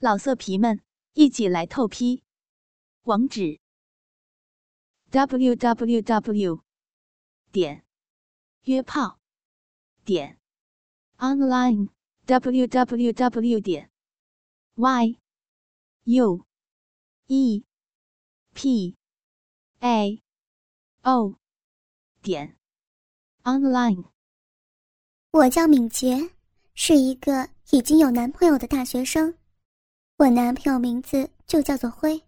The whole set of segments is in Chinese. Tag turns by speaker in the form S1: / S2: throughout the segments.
S1: 老色皮们，一起来透批！网址：w w w 点约炮点 online w w w 点 y u e p a o 点 online。
S2: 我叫敏捷，是一个已经有男朋友的大学生。我男朋友名字就叫做辉，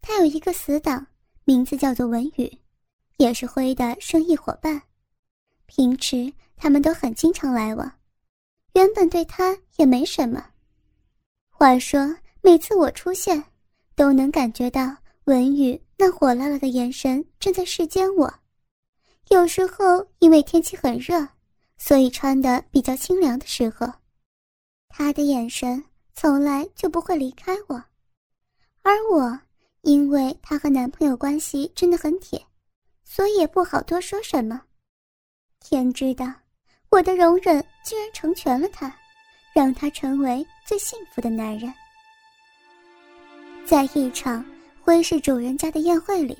S2: 他有一个死党，名字叫做文宇，也是辉的生意伙伴。平时他们都很经常来往，原本对他也没什么。话说每次我出现，都能感觉到文宇那火辣辣的眼神正在视奸我。有时候因为天气很热，所以穿的比较清凉的时候，他的眼神。从来就不会离开我，而我因为她和男朋友关系真的很铁，所以也不好多说什么。天知道，我的容忍居然成全了他，让他成为最幸福的男人。在一场辉是主人家的宴会里，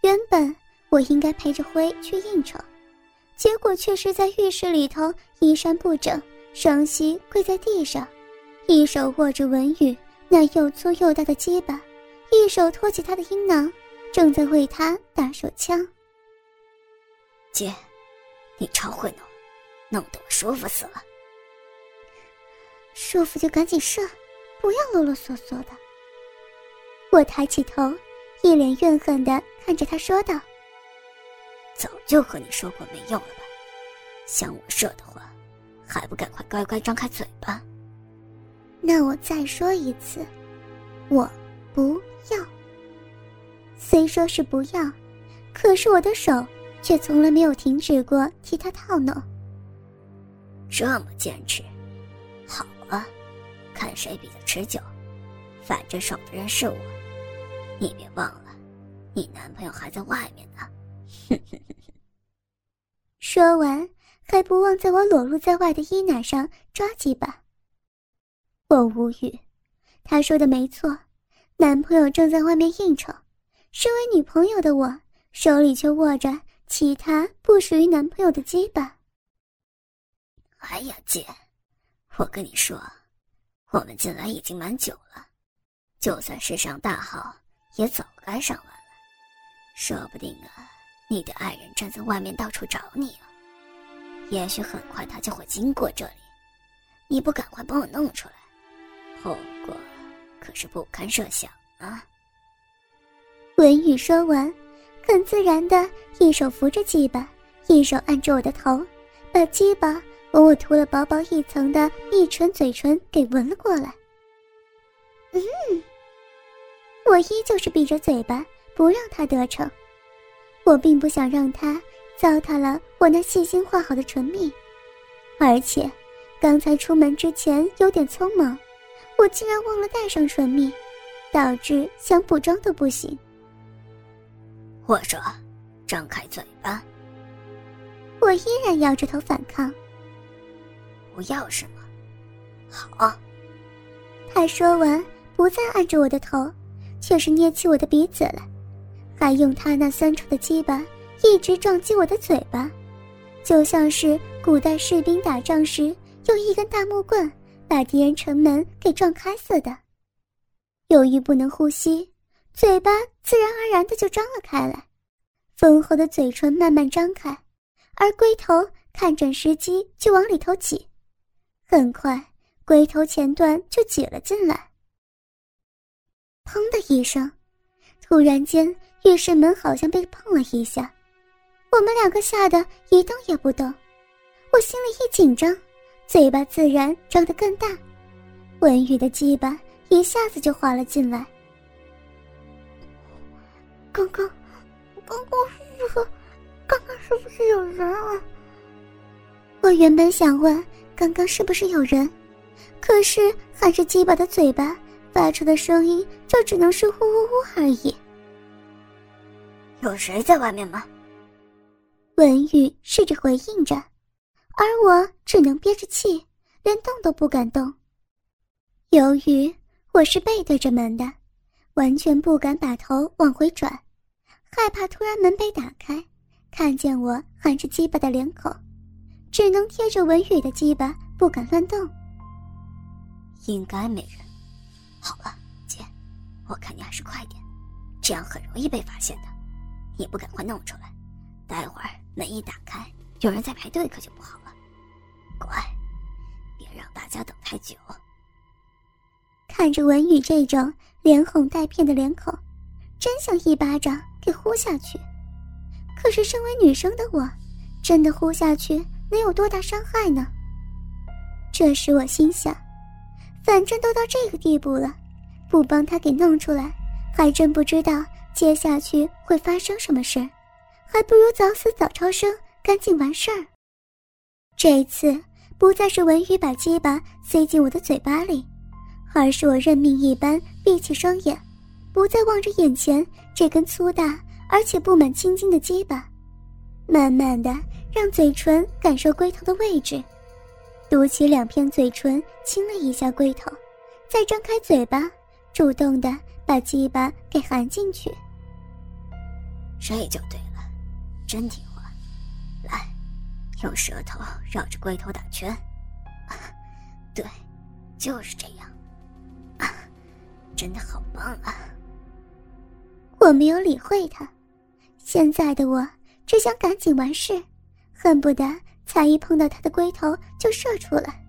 S2: 原本我应该陪着辉去应酬，结果却是在浴室里头衣衫不整，双膝跪在地上。一手握着文宇那又粗又大的鸡巴，一手托起他的阴囊，正在为他打手枪。
S3: 姐，你超会弄，弄得我舒服死了。
S2: 舒服就赶紧射，不要啰啰嗦嗦的。我抬起头，一脸怨恨的看着他说道：“
S3: 早就和你说过没用了吧？想我射的话，还不赶快乖乖张开嘴巴？”
S2: 那我再说一次，我不要。虽说是不要，可是我的手却从来没有停止过替他套弄。
S3: 这么坚持，好啊，看谁比较持久。反正爽的人是我，你别忘了，你男朋友还在外面呢。
S2: 说完，还不忘在我裸露在外的衣奶上抓几把。我无语，他说的没错，男朋友正在外面应酬，身为女朋友的我手里却握着其他不属于男朋友的鸡巴。
S3: 哎呀，姐，我跟你说，我们进来已经蛮久了，就算世上大好，也早该上完了。说不定啊，你的爱人站在外面到处找你啊，也许很快他就会经过这里，你不赶快帮我弄出来？后果可是不堪设想啊！
S2: 文宇说完，很自然的一手扶着鸡巴，一手按着我的头，把鸡巴往我涂了薄薄一层的蜜唇嘴唇给闻了过来。嗯，我依旧是闭着嘴巴，不让他得逞。我并不想让他糟蹋了我那细心画好的唇蜜，而且刚才出门之前有点匆忙。我竟然忘了带上唇蜜，导致想补妆都不行。
S3: 我说：“张开嘴巴。”
S2: 我依然摇着头反抗。
S3: 不要什么？好。
S2: 他说完，不再按着我的头，却是捏起我的鼻子来，还用他那酸臭的鸡巴一直撞击我的嘴巴，就像是古代士兵打仗时用一根大木棍。把敌人城门给撞开似的。由于不能呼吸，嘴巴自然而然的就张了开来，丰厚的嘴唇慢慢张开，而龟头看准时机就往里头挤，很快龟头前段就挤了进来。砰的一声，突然间浴室门好像被碰了一下，我们两个吓得一动也不动，我心里一紧张。嘴巴自然张得更大，文宇的鸡巴一下子就滑了进来。刚刚，刚刚是，刚刚是不是有人啊？我原本想问刚刚是不是有人，可是含着鸡巴的嘴巴发出的声音就只能是呼呼呼而已。
S3: 有谁在外面吗？
S2: 文宇试着回应着。而我只能憋着气，连动都不敢动。由于我是背对着门的，完全不敢把头往回转，害怕突然门被打开，看见我含着鸡巴的脸孔，只能贴着文宇的鸡巴，不敢乱动。
S3: 应该没人。好了，姐，我看你还是快点，这样很容易被发现的。你不赶快弄出来，待会儿门一打开，有人在排队，可就不好。乖，别让大家等太久。
S2: 看着文宇这种连哄带骗的脸孔，真想一巴掌给呼下去。可是身为女生的我，真的呼下去能有多大伤害呢？这时我心想，反正都到这个地步了，不帮他给弄出来，还真不知道接下去会发生什么事儿，还不如早死早超生，赶紧完事儿。这一次不再是文宇把鸡巴塞进我的嘴巴里。而是我认命一般闭起双眼，不再望着眼前这根粗大而且布满青筋的鸡巴，慢慢的让嘴唇感受龟头的位置，嘟起两片嘴唇亲了一下龟头，再张开嘴巴，主动的把鸡巴给含进去。
S3: 这就对了，真听话，用舌头绕着龟头打圈，对，就是这样。真的好棒啊！
S2: 我没有理会他，现在的我只想赶紧完事，恨不得才一碰到他的龟头就射出来。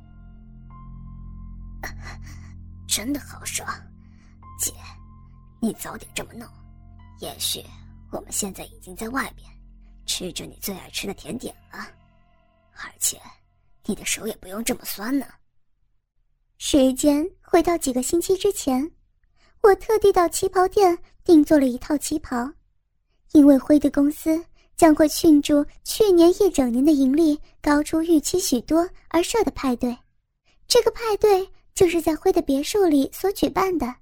S3: 真的好爽，姐，你早点这么弄，也许我们现在已经在外边吃着你最爱吃的甜点了，而且你的手也不用这么酸呢。
S2: 时间回到几个星期之前。我特地到旗袍店定做了一套旗袍，因为辉的公司将会庆祝去年一整年的盈利高出预期许多而设的派对。这个派对就是在辉的别墅里所举办的。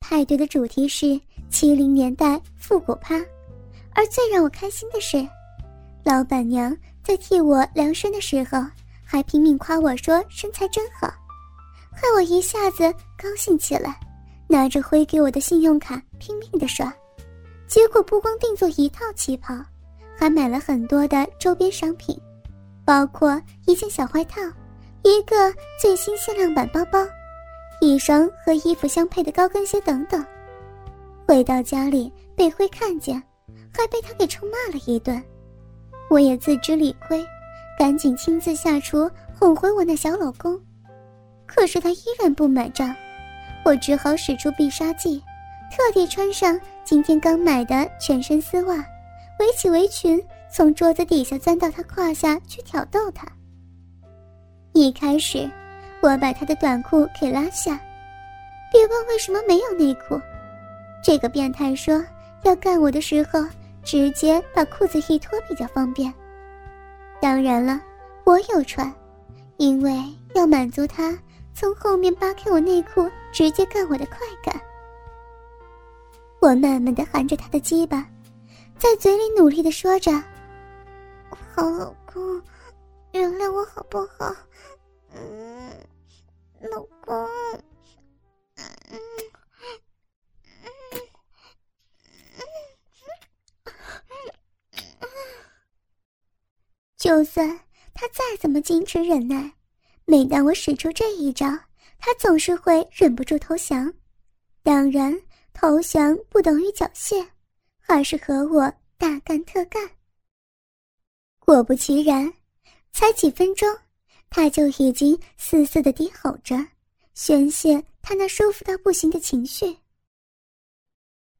S2: 派对的主题是七零年代复古趴，而最让我开心的是，老板娘在替我量身的时候还拼命夸我说身材真好，害我一下子高兴起来。拿着辉给我的信用卡拼命的刷，结果不光定做一套旗袍，还买了很多的周边商品，包括一件小外套、一个最新限量版包包、一双和衣服相配的高跟鞋等等。回到家里被辉看见，还被他给臭骂了一顿。我也自知理亏，赶紧亲自下厨哄回我那小老公，可是他依然不买账。我只好使出必杀技，特地穿上今天刚买的全身丝袜，围起围裙，从桌子底下钻到他胯下去挑逗他。一开始，我把他的短裤给拉下，别问为什么没有内裤。这个变态说要干我的时候，直接把裤子一脱比较方便。当然了，我有穿，因为要满足他。从后面扒开我内裤，直接干我的快感。我慢慢的含着他的鸡巴，在嘴里努力的说着：“好老公，原谅我好不好？嗯，老公，嗯嗯嗯就算他再怎么矜持忍耐。每当我使出这一招，他总是会忍不住投降。当然，投降不等于缴械，而是和我大干特干。果不其然，才几分钟，他就已经嘶嘶的低吼着，宣泄他那舒服到不行的情绪。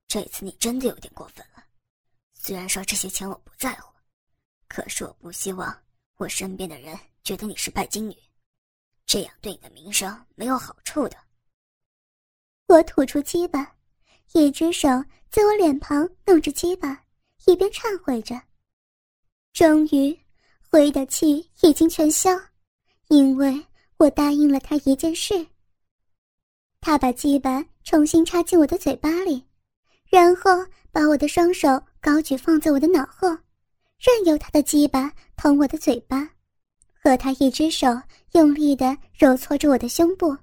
S3: 这次你真的有点过分了。虽然说这些钱我不在乎，可是我不希望我身边的人觉得你是拜金女。这样对你的名声没有好处的。
S2: 我吐出鸡巴，一只手在我脸庞弄着鸡巴，一边忏悔着。终于，灰的气已经全消，因为我答应了他一件事。他把鸡巴重新插进我的嘴巴里，然后把我的双手高举放在我的脑后，任由他的鸡巴捅我的嘴巴。和他一只手用力的揉搓着我的胸部，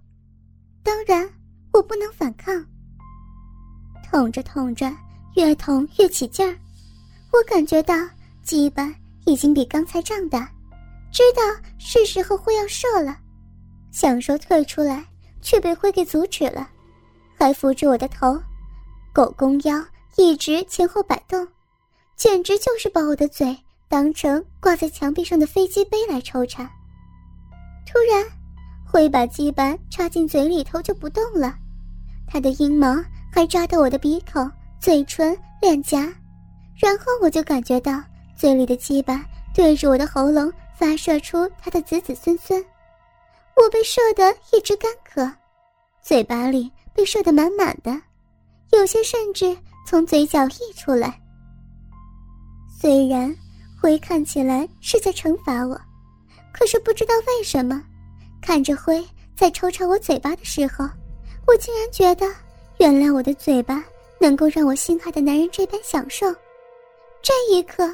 S2: 当然我不能反抗。捅着捅着，越捅越起劲儿，我感觉到鸡巴已经比刚才胀大，知道是时候会要射了，想说退出来，却被灰给阻止了，还扶着我的头，狗公腰一直前后摆动，简直就是把我的嘴当成挂在墙壁上的飞机杯来抽插。突然，灰把鸡巴插进嘴里头就不动了，他的阴毛。还扎到我的鼻口、嘴唇、脸颊，然后我就感觉到嘴里的鸡巴对着我的喉咙发射出它的子子孙孙，我被射得一直干咳，嘴巴里被射得满满的，有些甚至从嘴角溢出来。虽然灰看起来是在惩罚我，可是不知道为什么，看着灰在抽插我嘴巴的时候，我竟然觉得。原来我的嘴巴能够让我心爱的男人这般享受，这一刻，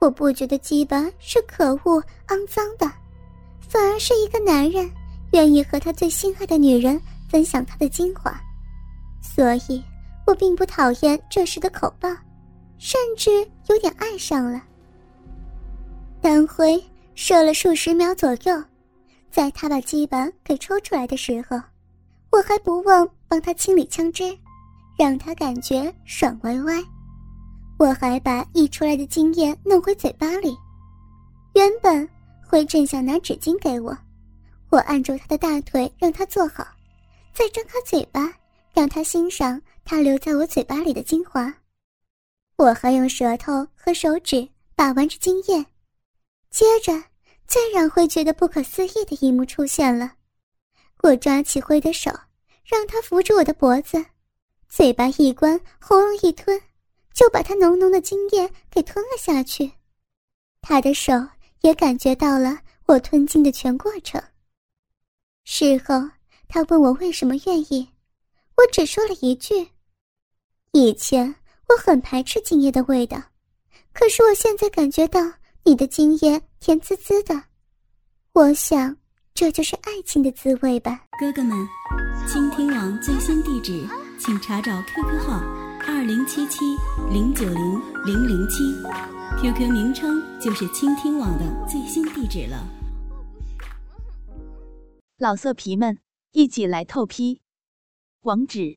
S2: 我不觉得鸡巴是可恶肮脏的，反而是一个男人愿意和他最心爱的女人分享他的精华，所以我并不讨厌这时的口爆，甚至有点爱上了。单辉射了数十秒左右，在他把鸡巴给抽出来的时候。我还不忘帮他清理枪支，让他感觉爽歪歪。我还把溢出来的精液弄回嘴巴里。原本会正想拿纸巾给我，我按住他的大腿，让他坐好，再张开嘴巴，让他欣赏他留在我嘴巴里的精华。我还用舌头和手指把玩着精液。接着，最让会觉得不可思议的一幕出现了。我抓起灰的手，让他扶住我的脖子，嘴巴一关，喉咙一吞，就把他浓浓的精液给吞了下去。他的手也感觉到了我吞精的全过程。事后，他问我为什么愿意，我只说了一句：“以前我很排斥精液的味道，可是我现在感觉到你的精液甜滋滋的，我想。”这就是爱情的滋味吧，
S1: 哥哥们！倾听网最新地址，请查找 QQ 号二零七七零九零零零七，QQ 名称就是倾听网的最新地址了。老色皮们，一起来透批！网址